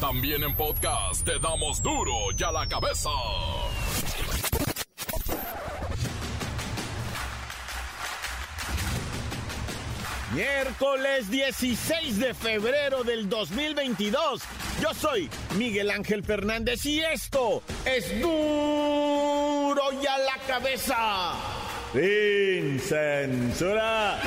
También en podcast te damos duro y a la cabeza. Miércoles 16 de febrero del 2022. Yo soy Miguel Ángel Fernández y esto es duro y a la cabeza. Sin censura.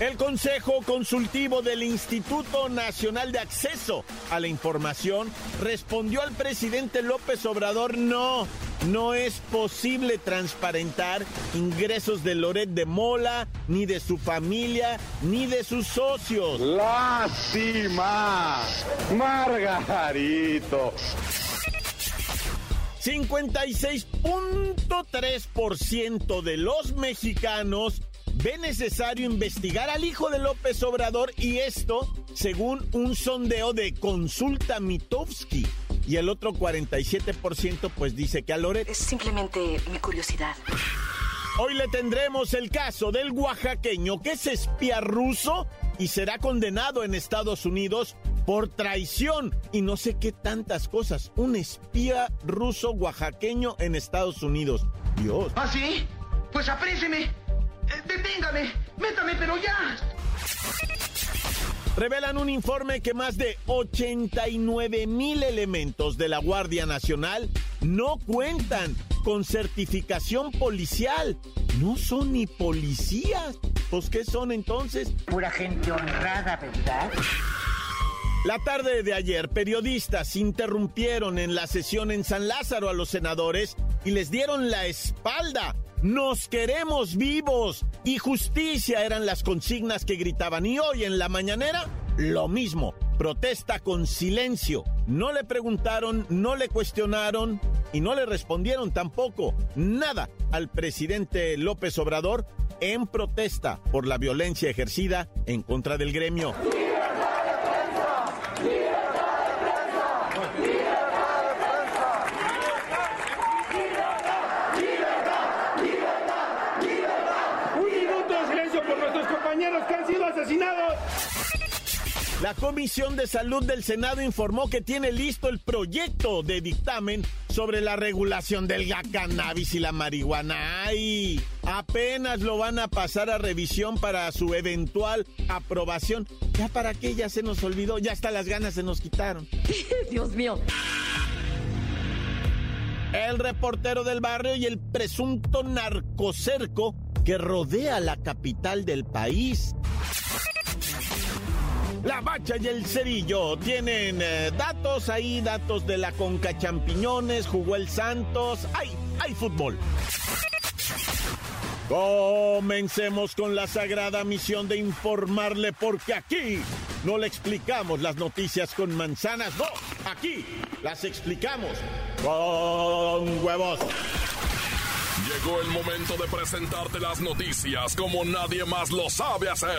El Consejo Consultivo del Instituto Nacional de Acceso a la Información respondió al presidente López Obrador no. No es posible transparentar ingresos de Loret de Mola, ni de su familia, ni de sus socios. Lástima, Margarito. 56.3% de los mexicanos ve necesario investigar al hijo de López Obrador y esto según un sondeo de Consulta Mitowski. Y el otro 47% pues dice que a Loret. Es simplemente mi curiosidad. Hoy le tendremos el caso del oaxaqueño que es espía ruso y será condenado en Estados Unidos por traición y no sé qué tantas cosas. Un espía ruso oaxaqueño en Estados Unidos. Dios. ¿Ah, sí? Pues apréceme. Deténgame. Métame, pero ya. Revelan un informe que más de 89 mil elementos de la Guardia Nacional no cuentan con certificación policial. No son ni policías. ¿Pues qué son entonces? Pura gente honrada, ¿verdad? La tarde de ayer, periodistas interrumpieron en la sesión en San Lázaro a los senadores y les dieron la espalda. Nos queremos vivos y justicia eran las consignas que gritaban. Y hoy en la mañanera, lo mismo. Protesta con silencio. No le preguntaron, no le cuestionaron y no le respondieron tampoco nada al presidente López Obrador en protesta por la violencia ejercida en contra del gremio. Un minuto de silencio por nuestros compañeros que han sido asesinados. La Comisión de Salud del Senado informó que tiene listo el proyecto de dictamen sobre la regulación del cannabis y la marihuana. ¡Ay! Apenas lo van a pasar a revisión para su eventual aprobación. ¿Ya para qué? Ya se nos olvidó, ya hasta las ganas se nos quitaron. Dios mío. El reportero del barrio y el presunto narcocerco que rodea la capital del país. La Bacha y el Cerillo tienen eh, datos ahí, datos de la Conca Champiñones, jugó el Santos, hay, hay fútbol. Comencemos con la sagrada misión de informarle porque aquí no le explicamos las noticias con manzanas, no, aquí las explicamos con huevos. Llegó el momento de presentarte las noticias como nadie más lo sabe hacer.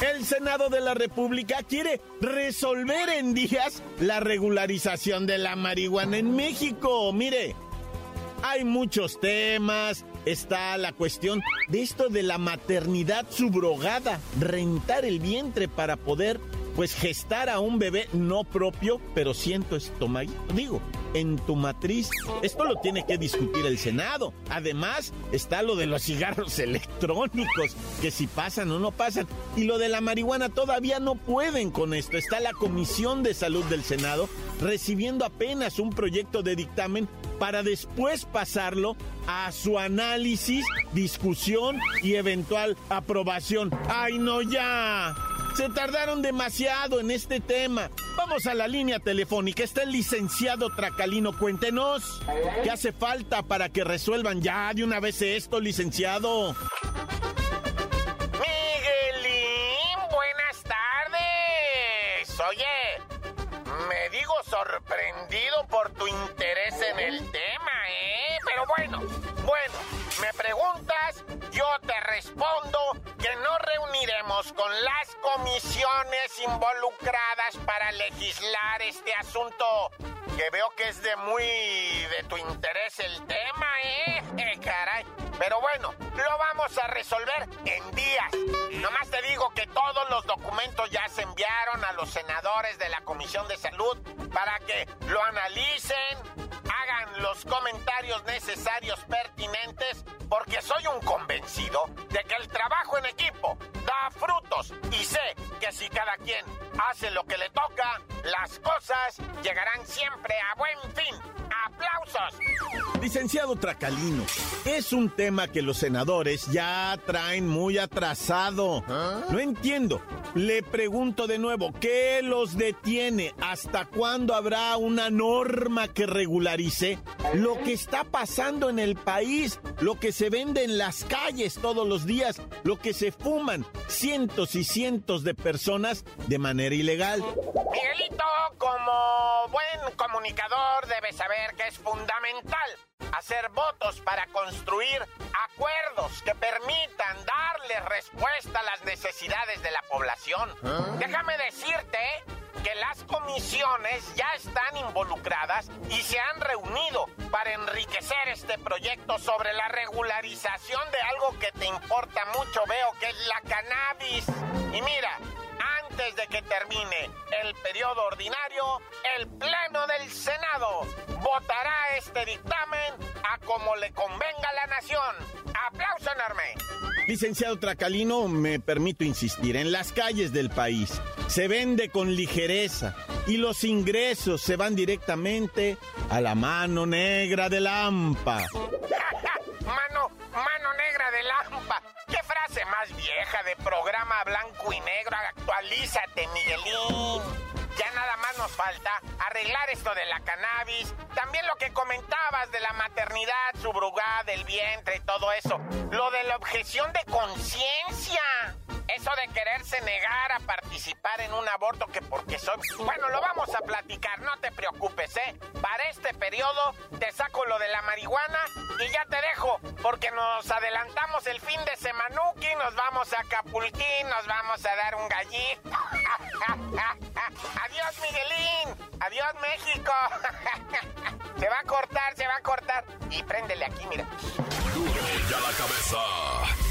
El Senado de la República quiere resolver en días la regularización de la marihuana en México. Mire, hay muchos temas. Está la cuestión de esto de la maternidad subrogada, rentar el vientre para poder pues gestar a un bebé no propio, pero siento estómago. Digo, en tu matriz. Esto lo tiene que discutir el Senado. Además, está lo de los cigarros electrónicos, que si pasan o no pasan. Y lo de la marihuana todavía no pueden con esto. Está la Comisión de Salud del Senado recibiendo apenas un proyecto de dictamen para después pasarlo a su análisis, discusión y eventual aprobación. ¡Ay, no ya! Se tardaron demasiado en este tema. Vamos a la línea telefónica. Está el licenciado Tracalino. Cuéntenos. ¿Qué hace falta para que resuelvan ya de una vez esto, licenciado? Te respondo que no reuniremos con las comisiones involucradas para legislar este asunto. Que veo que es de muy de tu interés el tema, ¿eh? eh caray. Pero bueno, lo vamos a resolver en días. Nomás te digo que todos los documentos ya se enviaron a los senadores de la Comisión de Salud para que lo analicen, comentarios necesarios pertinentes, porque soy un convencido de que el trabajo en equipo da frutos y sé que si cada quien hace lo que le toca, las cosas llegarán siempre a buen fin. ¡Aplausos! Licenciado Tracalino, es un tema que los senadores ya traen muy atrasado. No entiendo. Le pregunto de nuevo, ¿qué los detiene? ¿Hasta cuándo habrá una norma que regularice lo que está pasando en el país, lo que se vende en las calles todos los días, lo que se fuman cientos y cientos de personas de manera ilegal? Miguelito, como buen comunicador, debe saber que es fundamental hacer votos para construir acuerdos que permitan darle respuesta a las necesidades de la población. ¿Ah? Déjame decirte que las comisiones ya están involucradas y se han reunido para enriquecer este proyecto sobre la regularización de algo que te importa mucho, veo que es la cannabis. Y mira, antes de que termine el periodo ordinario, el Pleno del Senado votará este dictamen a como le convenga a la nación. ¡Aplauso enorme! Licenciado Tracalino, me permito insistir, en las calles del país se vende con ligereza y los ingresos se van directamente a la mano negra de la AMPA. Más vieja de programa blanco y negro? Actualízate, Miguelín. Ya nada más nos falta arreglar esto de la cannabis, también lo que comentabas de la maternidad subrogada, del vientre y todo eso. Lo de la objeción de conciencia. Eso de quererse negar a participar en un aborto que porque soy... Bueno, lo vamos a platicar, no te preocupes, ¿eh? Para este periodo te saco lo de la marihuana y ya te dejo, porque nos adelantamos el fin de semanuki, nos vamos a Acapulquín, nos vamos a dar un gallito. Adiós, Miguelín. Adiós, México. se va a cortar, se va a cortar. Y préndele aquí, mira. ya la cabeza.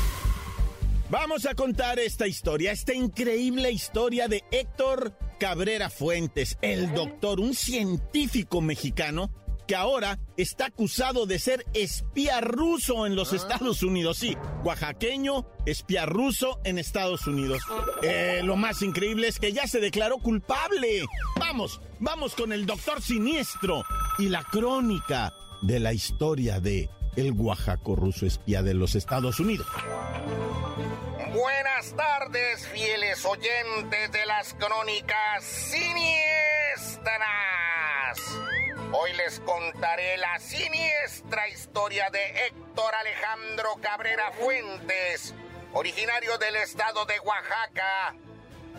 Vamos a contar esta historia, esta increíble historia de Héctor Cabrera Fuentes, el doctor, un científico mexicano que ahora está acusado de ser espía ruso en los ah. Estados Unidos. Sí, oaxaqueño, espía ruso en Estados Unidos. Eh, lo más increíble es que ya se declaró culpable. Vamos, vamos con el doctor siniestro y la crónica de la historia de el oaxaco ruso espía de los Estados Unidos. Buenas tardes, fieles oyentes de las crónicas siniestras. Hoy les contaré la siniestra historia de Héctor Alejandro Cabrera Fuentes, originario del estado de Oaxaca.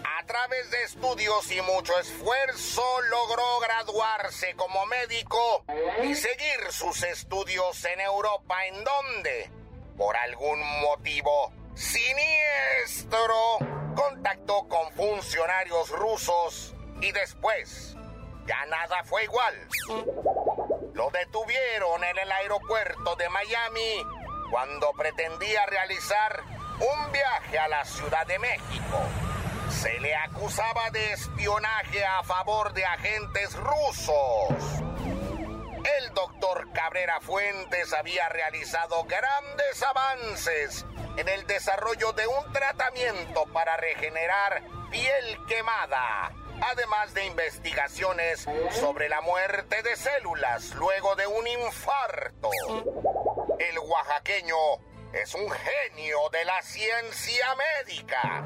A través de estudios y mucho esfuerzo logró graduarse como médico y seguir sus estudios en Europa en donde, por algún motivo, siniestro contactó con funcionarios rusos y después ya nada fue igual. Lo detuvieron en el aeropuerto de Miami cuando pretendía realizar un viaje a la Ciudad de México. Se le acusaba de espionaje a favor de agentes rusos. El doctor Cabrera Fuentes había realizado grandes avances en el desarrollo de un tratamiento para regenerar piel quemada, además de investigaciones sobre la muerte de células luego de un infarto. El oaxaqueño es un genio de la ciencia médica.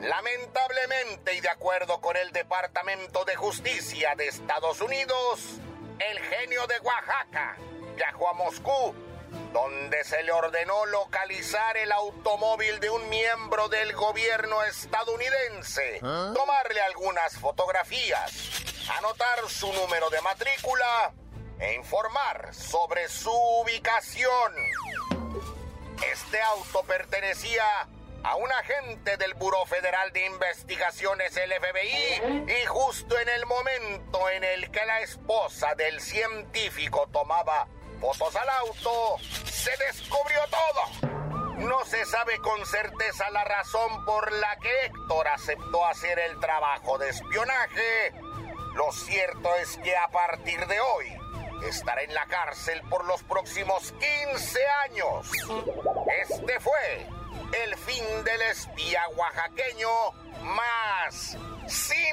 Lamentablemente y de acuerdo con el Departamento de Justicia de Estados Unidos, el genio de Oaxaca viajó a Moscú donde se le ordenó localizar el automóvil de un miembro del gobierno estadounidense, ¿Ah? tomarle algunas fotografías, anotar su número de matrícula e informar sobre su ubicación. Este auto pertenecía a un agente del Buró Federal de Investigaciones, el FBI, y justo en el momento en el que la esposa del científico tomaba fotos al auto, se descubrió todo. No se sabe con certeza la razón por la que Héctor aceptó hacer el trabajo de espionaje. Lo cierto es que a partir de hoy estará en la cárcel por los próximos 15 años. Este fue el fin del espía oaxaqueño más siniestro.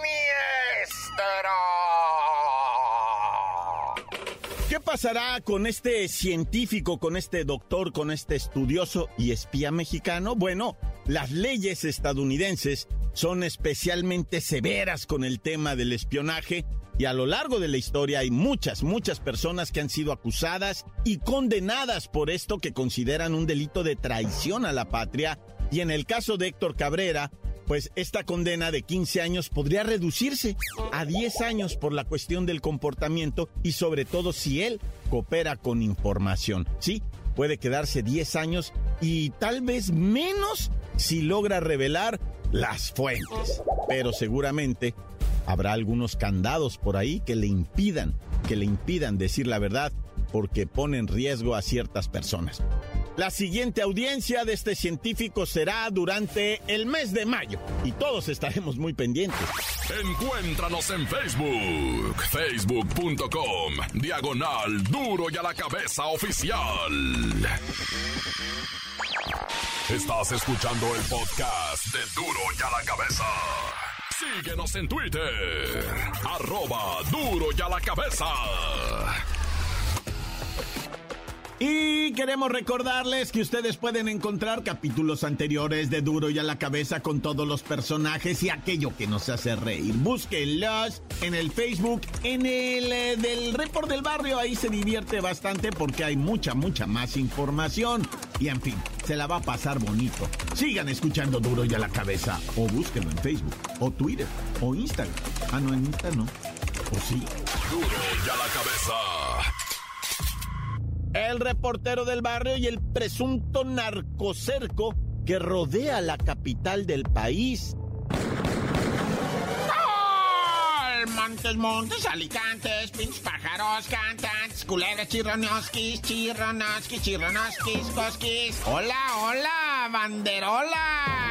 ¿Qué pasará con este científico, con este doctor, con este estudioso y espía mexicano? Bueno, las leyes estadounidenses son especialmente severas con el tema del espionaje y a lo largo de la historia hay muchas, muchas personas que han sido acusadas y condenadas por esto que consideran un delito de traición a la patria. Y en el caso de Héctor Cabrera, pues esta condena de 15 años podría reducirse a 10 años por la cuestión del comportamiento y sobre todo si él coopera con información. Sí, puede quedarse 10 años y tal vez menos si logra revelar las fuentes. Pero seguramente habrá algunos candados por ahí que le impidan, que le impidan decir la verdad porque pone en riesgo a ciertas personas. La siguiente audiencia de este científico será durante el mes de mayo y todos estaremos muy pendientes. Encuéntranos en Facebook, facebook.com, diagonal duro y a la cabeza oficial. Estás escuchando el podcast de duro y a la cabeza. Síguenos en Twitter, arroba duro y a la cabeza. Y queremos recordarles que ustedes pueden encontrar capítulos anteriores de Duro y a la cabeza con todos los personajes y aquello que nos hace reír. Búsquenlos en el Facebook, en el eh, del Report del Barrio. Ahí se divierte bastante porque hay mucha, mucha más información. Y en fin, se la va a pasar bonito. Sigan escuchando Duro y a la cabeza. O búsquenlo en Facebook, o Twitter, o Instagram. Ah, no, en Instagram no. O sí. Duro y a la cabeza. El reportero del barrio y el presunto narcocerco que rodea la capital del país. Montes, montes, alicantes, pinches pájaros, cantantes, culebras, chirronoskis, chirronoskis, chirronoskis, cosquis. Hola, hola, banderola.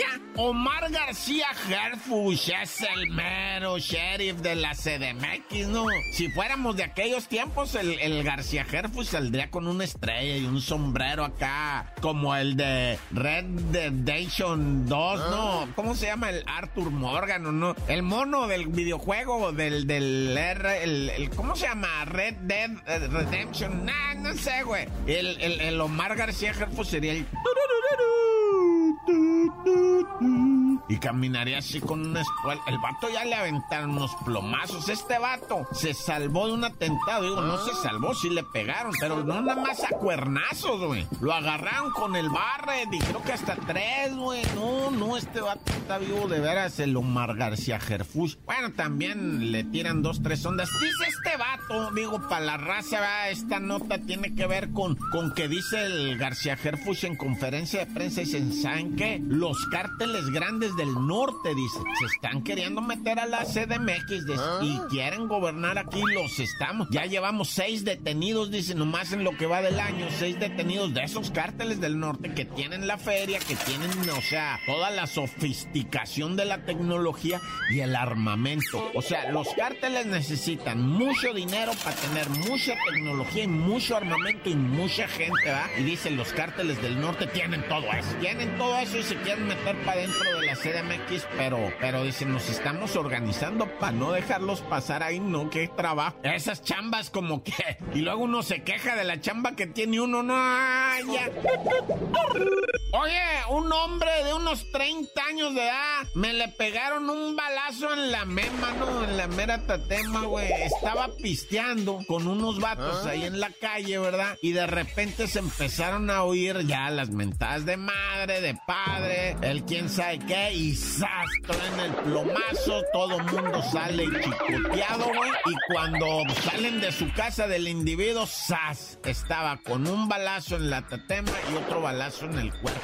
Ya. Omar García Herfush es el mero sheriff de la CDMX, ¿no? Si fuéramos de aquellos tiempos, el, el García Herfush saldría con una estrella y un sombrero acá, como el de Red Redemption 2, ¿no? ¿Cómo se llama? El Arthur Morgan, ¿o no? El mono del videojuego, del, del R, el, el- ¿cómo se llama? Red Dead Redemption, nah, no sé, güey. El, el, el Omar García Herfush sería el... Y caminaría así con una espuela. El vato ya le aventaron unos plomazos. Este vato se salvó de un atentado. Digo, no se salvó, sí le pegaron, pero no nada más a cuernazos, güey. Lo agarraron con el barre y creo que hasta tres, güey. No, no, este vato está vivo de veras, el Omar García Gerfush. Bueno, también le tiran dos, tres ondas. Dice este vato, digo, para la raza, esta nota tiene que ver con, con que dice el García Gerfush en conferencia de prensa. Dicen, ¿saben qué? Los cárteles grandes del norte, dice, se están queriendo meter a la CDMX dice, y quieren gobernar aquí. Los estamos. Ya llevamos seis detenidos, dice, nomás en lo que va del año. Seis detenidos de esos cárteles del norte que tienen la feria, que tienen, o sea, toda la sofisticación de la tecnología y el armamento. O sea, los cárteles necesitan mucho dinero para tener mucha tecnología y mucho armamento y mucha gente, ¿verdad? Y dicen, los cárteles del norte tienen todo eso. Tienen todo eso y se quieren meter para dentro de la CDMX, pero, pero dicen, nos estamos organizando para no dejarlos pasar ahí, ¿no? Qué trabajo. Esas chambas como que... Y luego uno se queja de la chamba que tiene uno, no, ya. Oye, un hombre de unos 30 años de edad, me le pegaron un balazo en la mema, ¿no? En la mera tatema, güey. Estaba pisteando con unos vatos ahí en la calle, ¿verdad? Y de repente se empezaron a oír ya las mentadas de madre, de padre, el quién sabe qué, y ¡zas! en el plomazo, todo mundo sale chicoteado, güey. Y cuando salen de su casa del individuo, ¡zas! Estaba con un balazo en la tatema y otro balazo en el cuerpo.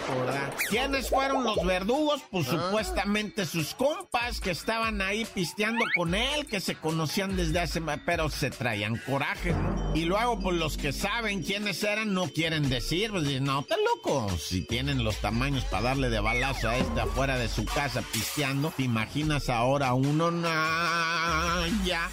¿Quiénes fueron los verdugos? Pues ah. supuestamente sus compas que estaban ahí pisteando con él, que se conocían desde hace... pero se traían coraje, ¿no? Y luego, pues los que saben quiénes eran no quieren decir, pues no, está loco. Si tienen los tamaños para darle de balazo a este afuera de su casa pisteando, ¿te imaginas ahora uno? Nah, ya.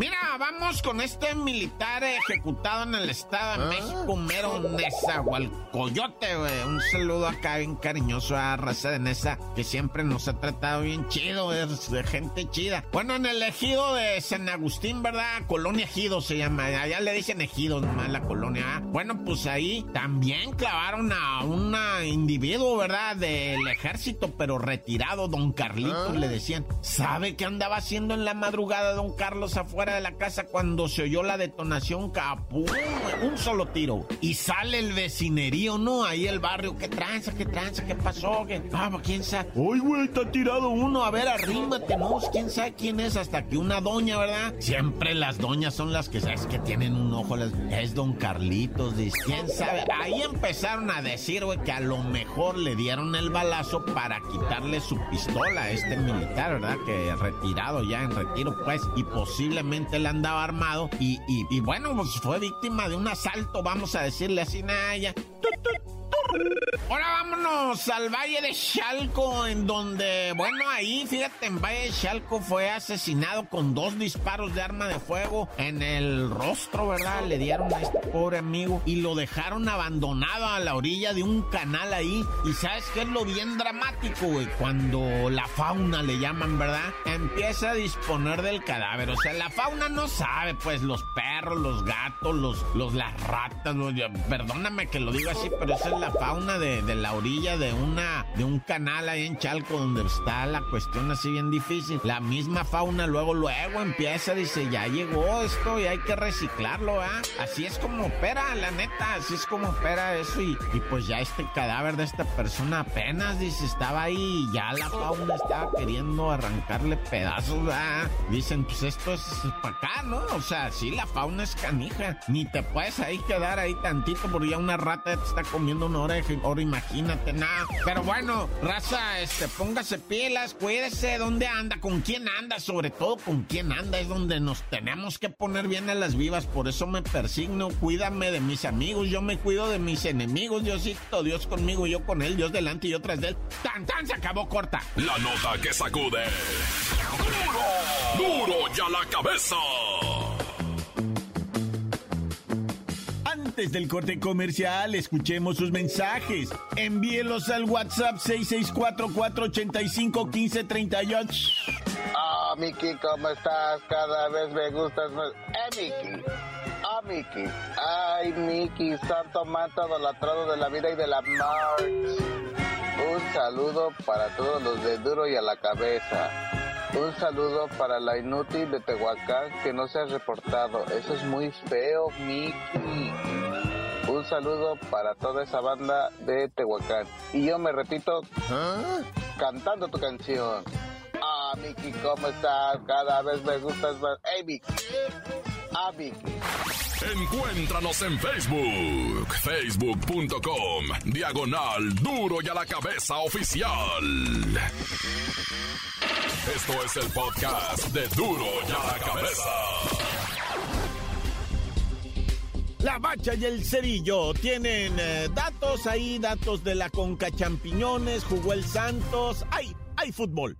Mira, vamos con este militar ejecutado en el Estado de ah. México, Mero Nesa, o al Coyote, güey. Un saludo acá bien cariñoso a raza de Nesa, que siempre nos ha tratado bien chido, es de gente chida. Bueno, en el ejido de San Agustín, ¿verdad? Colonia Ejido se llama, allá le dicen ejido nomás la colonia. ¿ah? Bueno, pues ahí también clavaron a un individuo, ¿verdad? Del ejército, pero retirado, don Carlitos, ah. le decían. ¿Sabe qué andaba haciendo en la madrugada don Carlos afuera? De la casa cuando se oyó la detonación, capú, un solo tiro. Y sale el vecinerío, ¿no? Ahí el barrio, ¿qué tranza, qué tranza, qué pasó? ¿Qué? Ah, quién sabe. Uy, güey, está tirado uno, a ver, arrímate, ¿no? ¿Quién sabe quién es? Hasta que una doña, ¿verdad? Siempre las doñas son las que, ¿sabes? Que tienen un ojo, es don Carlitos, dice, ¿quién sabe? Ahí empezaron a decir, güey, que a lo mejor le dieron el balazo para quitarle su pistola a este militar, ¿verdad? Que retirado ya en retiro, pues, y posiblemente él andaba armado y, y, bueno, pues fue víctima de un asalto, vamos a decirle así, Naya. Ahora vámonos al Valle de Chalco, en donde, bueno, ahí, fíjate, en Valle de Chalco fue asesinado con dos disparos de arma de fuego en el rostro, ¿verdad? Le dieron a este pobre amigo y lo dejaron abandonado a la orilla de un canal ahí. Y sabes qué es lo bien dramático, güey, cuando la fauna le llaman, ¿verdad? Empieza a disponer del cadáver. O sea, la fauna no sabe, pues, los perros, los gatos, los, los las ratas, perdóname que lo diga así, pero esa es la fauna de, de, la orilla de una de un canal ahí en Chalco donde está la cuestión así bien difícil. La misma fauna luego luego empieza dice, "Ya llegó esto y hay que reciclarlo, ¿ah?" Así es como opera, la neta, así es como opera eso y, y pues ya este cadáver de esta persona apenas dice, estaba ahí y ya la fauna estaba queriendo arrancarle pedazos, ¿ah? Dicen, "Pues esto es para acá, ¿no?" O sea, sí la fauna es canija, ni te puedes ahí quedar ahí tantito porque ya una rata te está comiendo una hora ahora imagínate nada. Pero bueno, raza, este, póngase pilas, cuídese, ¿dónde anda? ¿Con quién anda? Sobre todo, ¿con quién anda? Es donde nos tenemos que poner bien a las vivas, por eso me persigno, cuídame de mis amigos, yo me cuido de mis enemigos, Diosito, Dios conmigo, yo con él, Dios delante y yo tras de él. ¡Tan, tan! Se acabó corta. La nota que sacude. ¡Duro! ¡Duro ya la cabeza! Antes del corte comercial, escuchemos sus mensajes. Envíelos al WhatsApp 664-485-1538. Ah, Miki, ¿cómo estás? Cada vez me gustas más. Eh, Miki. Ah, Miki. Ay, Miki, santo manto idolatrado de la vida y de la muerte. Un saludo para todos los de Duro y a la cabeza. Un saludo para la inútil de Tehuacán que no se ha reportado. Eso es muy feo, Miki. Un saludo para toda esa banda de Tehuacán. Y yo me repito, cantando tu canción. Ah, Miki, ¿cómo estás? Cada vez me gustas más. Hey, Miki. Ah, Miki. Encuéntranos en Facebook, facebook.com, diagonal duro y a la cabeza oficial. Esto es el podcast de duro y a la cabeza. La Bacha y el Cerillo tienen eh, datos ahí, datos de la Conca Champiñones, jugó el Santos, hay, hay fútbol.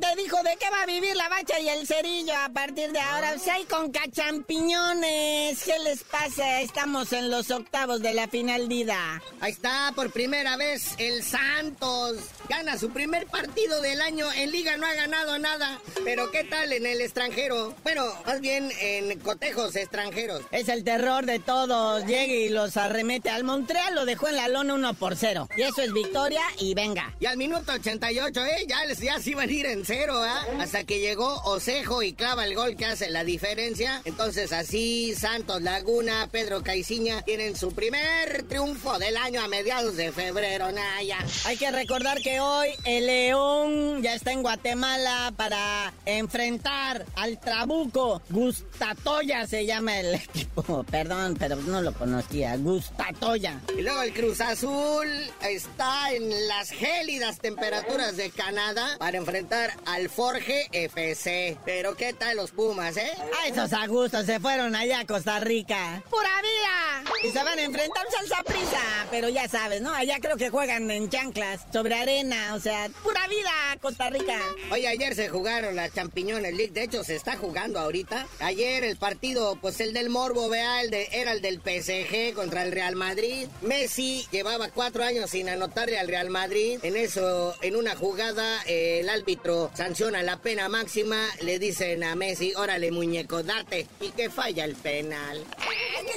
¿De qué va a vivir la bacha y el cerillo a partir de ahora? Si hay con cachampiñones, ¿qué les pasa? Estamos en los octavos de la final dida. Ahí está, por primera vez el Santos. Gana su primer partido del año. En liga no ha ganado nada. Pero ¿qué tal en el extranjero? Bueno, más bien en cotejos extranjeros. Es el terror de todos. Llega y los arremete al Montreal, lo dejó en la lona 1 por 0. Y eso es victoria y venga. Y al minuto 88, ¿eh? Ya, ya se iban a ir en cero, ¿ah? Hasta que llegó Osejo y clava el gol que hace la diferencia. Entonces así Santos Laguna, Pedro Caiciña tienen su primer triunfo del año a mediados de febrero, Naya. Hay que recordar que hoy el León ya está en Guatemala para enfrentar al Trabuco. Gustatoya se llama el equipo. Perdón, pero no lo conocía. Gustatoya. Y luego el Cruz Azul está en las gélidas temperaturas de Canadá para enfrentar al Forge FC. Pero ¿qué tal los Pumas, eh? A esos a gusto se fueron allá a Costa Rica. ¡Pura vida! Y se van a enfrentar salsa prisa. Pero ya sabes, ¿no? Allá creo que juegan en chanclas, sobre arena. O sea, pura vida, Costa Rica. Oye, ayer se jugaron las Champiñones League. De hecho, se está jugando ahorita. Ayer el partido, pues el del Morbo, vea, el de, era el del PSG contra el Real Madrid. Messi llevaba cuatro años sin anotarle al Real Madrid. En eso, en una jugada, eh, el árbitro sanciona la pena máxima. Le dicen a Messi, órale muñeco, date. Y que falla el penal.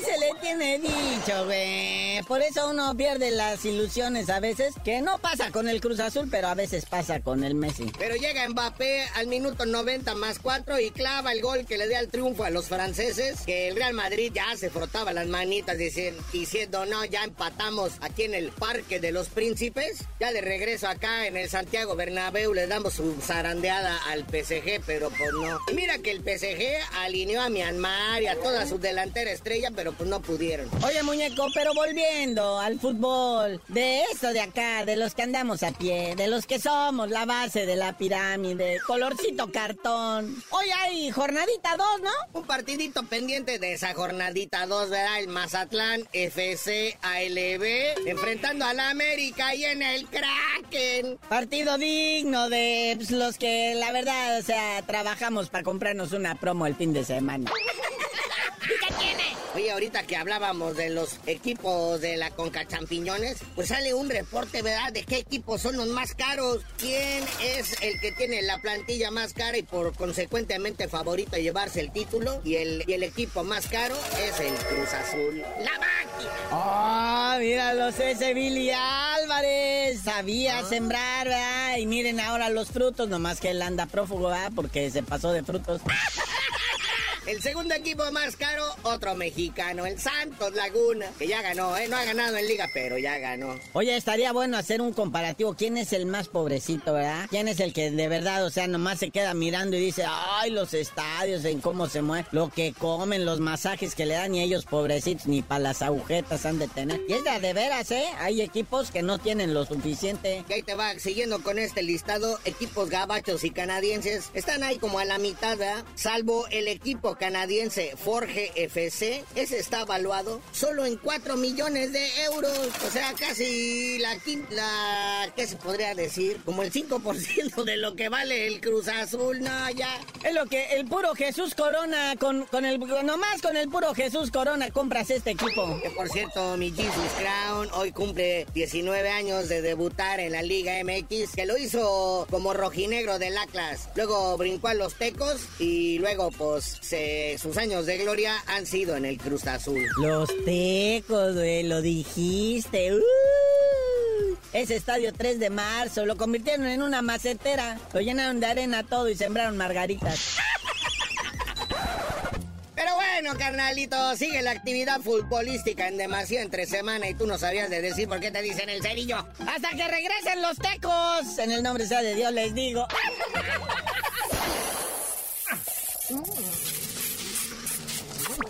¿Qué se le tiene dicho, güey? Por eso uno pierde las ilusiones a veces, que no pasa con el Cruz Azul, pero a veces pasa con el Messi. Pero llega Mbappé al minuto 90 más 4 y clava el gol que le da el triunfo a los franceses, que el Real Madrid ya se frotaba las manitas diciendo, diciendo no, ya empatamos aquí en el Parque de los Príncipes. Ya de regreso acá en el Santiago Bernabéu le damos su zarandeada al PSG, pero pues no. Y mira que el PSG alineó a Myanmar y a toda su delantera estrella, pero pues no pudieron. Oye, muñeco, pero volviendo al fútbol, de eso de acá, de los que andamos a pie, de los que somos la base de la pirámide, colorcito cartón. Hoy hay jornadita 2, ¿no? Un partidito pendiente de esa jornadita 2, ¿verdad? El Mazatlán FC ALB enfrentando a la América y en el Kraken. Partido digno de pues, los que la verdad, o sea, trabajamos para comprarnos una promo el fin de semana. Oye, ahorita que hablábamos de los equipos de la Conca Champiñones, pues sale un reporte, ¿verdad? De qué equipos son los más caros, quién es el que tiene la plantilla más cara y por consecuentemente favorito a llevarse el título. Y el, y el equipo más caro es el Cruz Azul. ¡La máquina! ¡Oh, míralos ese Billy Álvarez! Sabía sembrar, ¿verdad? Y miren ahora los frutos, nomás que él anda prófugo, ¿verdad? Porque se pasó de frutos. El segundo equipo más caro, otro mexicano, el Santos Laguna, que ya ganó, ¿eh? No ha ganado en liga, pero ya ganó. Oye, estaría bueno hacer un comparativo. ¿Quién es el más pobrecito, verdad? ¿Quién es el que de verdad, o sea, nomás se queda mirando y dice, ay, los estadios, en cómo se mueven, lo que comen, los masajes que le dan y ellos pobrecitos ni para las agujetas han de tener? Y es de, de veras, ¿eh? Hay equipos que no tienen lo suficiente. Y ahí te va, siguiendo con este listado, equipos gabachos y canadienses están ahí como a la mitad, ¿verdad? Salvo el equipo canadiense Forge FC, ese está evaluado solo en 4 millones de euros. O sea, casi la quinta, la, ¿qué se podría decir? Como el 5% de lo que vale el Cruz Azul, no, ya. Es lo que el puro Jesús Corona, con, con el, nomás con el puro Jesús Corona compras este equipo. Que por cierto, mi Jesus Crown hoy cumple 19 años de debutar en la Liga MX, que lo hizo como rojinegro del Atlas. Luego brincó a los Tecos y luego pues se sus años de gloria han sido en el Cruz Azul. Los tecos, güey, lo dijiste. Uh. Ese estadio 3 de marzo lo convirtieron en una macetera. Lo llenaron de arena todo y sembraron margaritas. Pero bueno, carnalito, sigue la actividad futbolística en demasía entre semana y tú no sabías de decir por qué te dicen el cerillo. Hasta que regresen los tecos. En el nombre sea de Dios les digo.